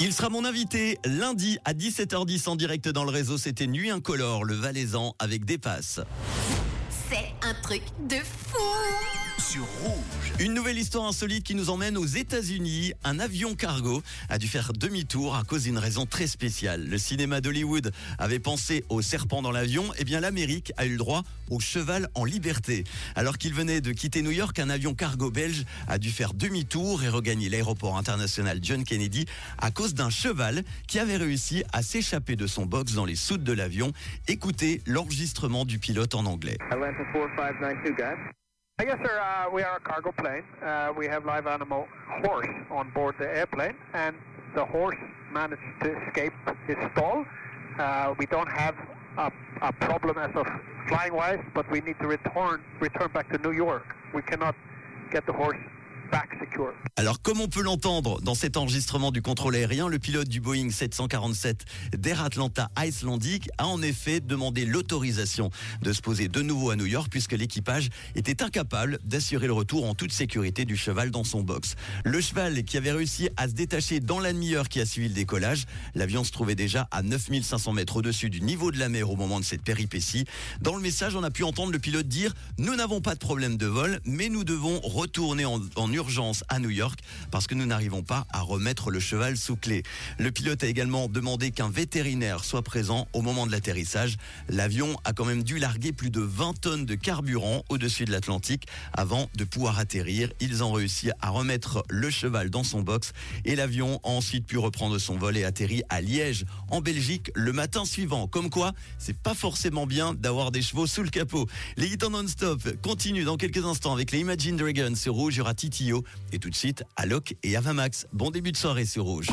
Il sera mon invité lundi à 17h10 en direct dans le réseau. C'était Nuit Incolore, le Valaisan avec des passes. C'est un truc de fou Une nouvelle histoire insolite qui nous emmène aux États-Unis. Un avion cargo a dû faire demi-tour à cause d'une raison très spéciale. Le cinéma d'Hollywood avait pensé au serpent dans l'avion. Eh bien, l'Amérique a eu le droit au cheval en liberté. Alors qu'il venait de quitter New York, un avion cargo belge a dû faire demi-tour et regagner l'aéroport international John Kennedy à cause d'un cheval qui avait réussi à s'échapper de son box dans les soutes de l'avion. Écoutez l'enregistrement du pilote en anglais. Atlanta 4592, guys. Yes, sir. Uh, we are a cargo plane. Uh, we have live animal horse on board the airplane, and the horse managed to escape his stall. Uh, we don't have a, a problem as of flying wise, but we need to return return back to New York. We cannot get the horse. Alors, comme on peut l'entendre dans cet enregistrement du contrôle aérien, le pilote du Boeing 747 d'Air Atlanta Icelandic a en effet demandé l'autorisation de se poser de nouveau à New York puisque l'équipage était incapable d'assurer le retour en toute sécurité du cheval dans son box. Le cheval qui avait réussi à se détacher dans la demi-heure qui a suivi le décollage, l'avion se trouvait déjà à 9500 mètres au-dessus du niveau de la mer au moment de cette péripétie. Dans le message, on a pu entendre le pilote dire « Nous n'avons pas de problème de vol, mais nous devons retourner en, en urgence à New York parce que nous n'arrivons pas à remettre le cheval sous clé. Le pilote a également demandé qu'un vétérinaire soit présent au moment de l'atterrissage. L'avion a quand même dû larguer plus de 20 tonnes de carburant au-dessus de l'Atlantique avant de pouvoir atterrir. Ils ont réussi à remettre le cheval dans son box et l'avion a ensuite pu reprendre son vol et atterri à Liège, en Belgique, le matin suivant. Comme quoi, c'est pas forcément bien d'avoir des chevaux sous le capot. Les hits non-stop continuent dans quelques instants avec les Imagine Dragons sur Rouge, il aura Et tout de suite Alok et Avamax. Bon début de soirée sur Rouge.